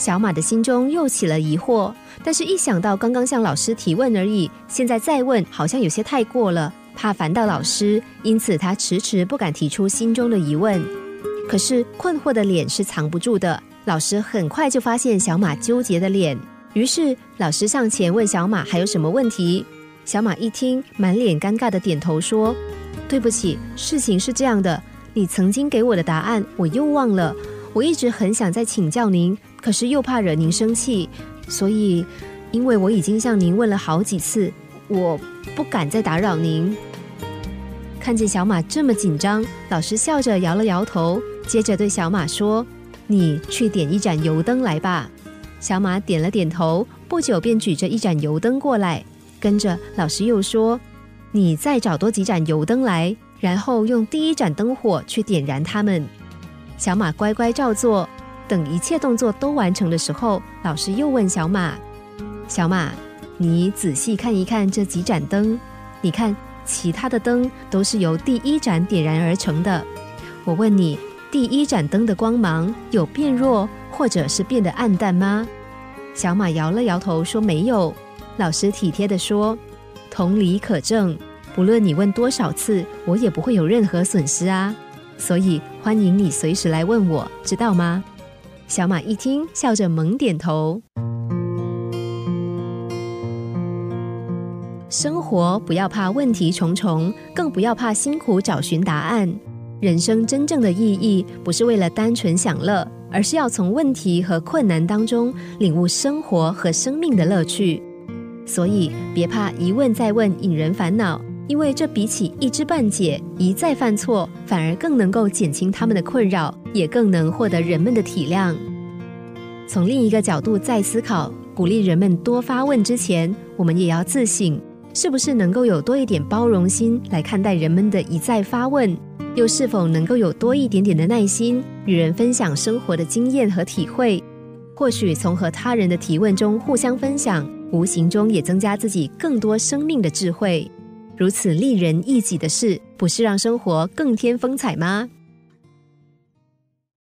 小马的心中又起了疑惑，但是一想到刚刚向老师提问而已，现在再问好像有些太过了，怕烦到老师，因此他迟迟不敢提出心中的疑问。可是困惑的脸是藏不住的，老师很快就发现小马纠结的脸，于是老师上前问小马还有什么问题。小马一听，满脸尴尬的点头说：“对不起，事情是这样的，你曾经给我的答案我又忘了，我一直很想再请教您。”可是又怕惹您生气，所以，因为我已经向您问了好几次，我不敢再打扰您。看见小马这么紧张，老师笑着摇了摇头，接着对小马说：“你去点一盏油灯来吧。”小马点了点头，不久便举着一盏油灯过来。跟着老师又说：“你再找多几盏油灯来，然后用第一盏灯火去点燃它们。”小马乖乖照做。等一切动作都完成的时候，老师又问小马：“小马，你仔细看一看这几盏灯，你看其他的灯都是由第一盏点燃而成的。我问你，第一盏灯的光芒有变弱，或者是变得暗淡吗？”小马摇了摇头说：“没有。”老师体贴的说：“同理可证，不论你问多少次，我也不会有任何损失啊。所以欢迎你随时来问我，知道吗？”小马一听，笑着猛点头。生活不要怕问题重重，更不要怕辛苦找寻答案。人生真正的意义，不是为了单纯享乐，而是要从问题和困难当中领悟生活和生命的乐趣。所以，别怕一问再问，引人烦恼。因为这比起一知半解、一再犯错，反而更能够减轻他们的困扰，也更能获得人们的体谅。从另一个角度再思考，鼓励人们多发问之前，我们也要自省，是不是能够有多一点包容心来看待人们的一再发问，又是否能够有多一点点的耐心，与人分享生活的经验和体会？或许从和他人的提问中互相分享，无形中也增加自己更多生命的智慧。如此利人益己的事，不是让生活更添风采吗？